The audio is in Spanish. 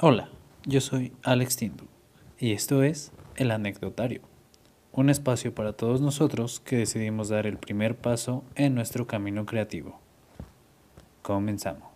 Hola, yo soy Alex Tindu y esto es El Anecdotario, un espacio para todos nosotros que decidimos dar el primer paso en nuestro camino creativo. Comenzamos.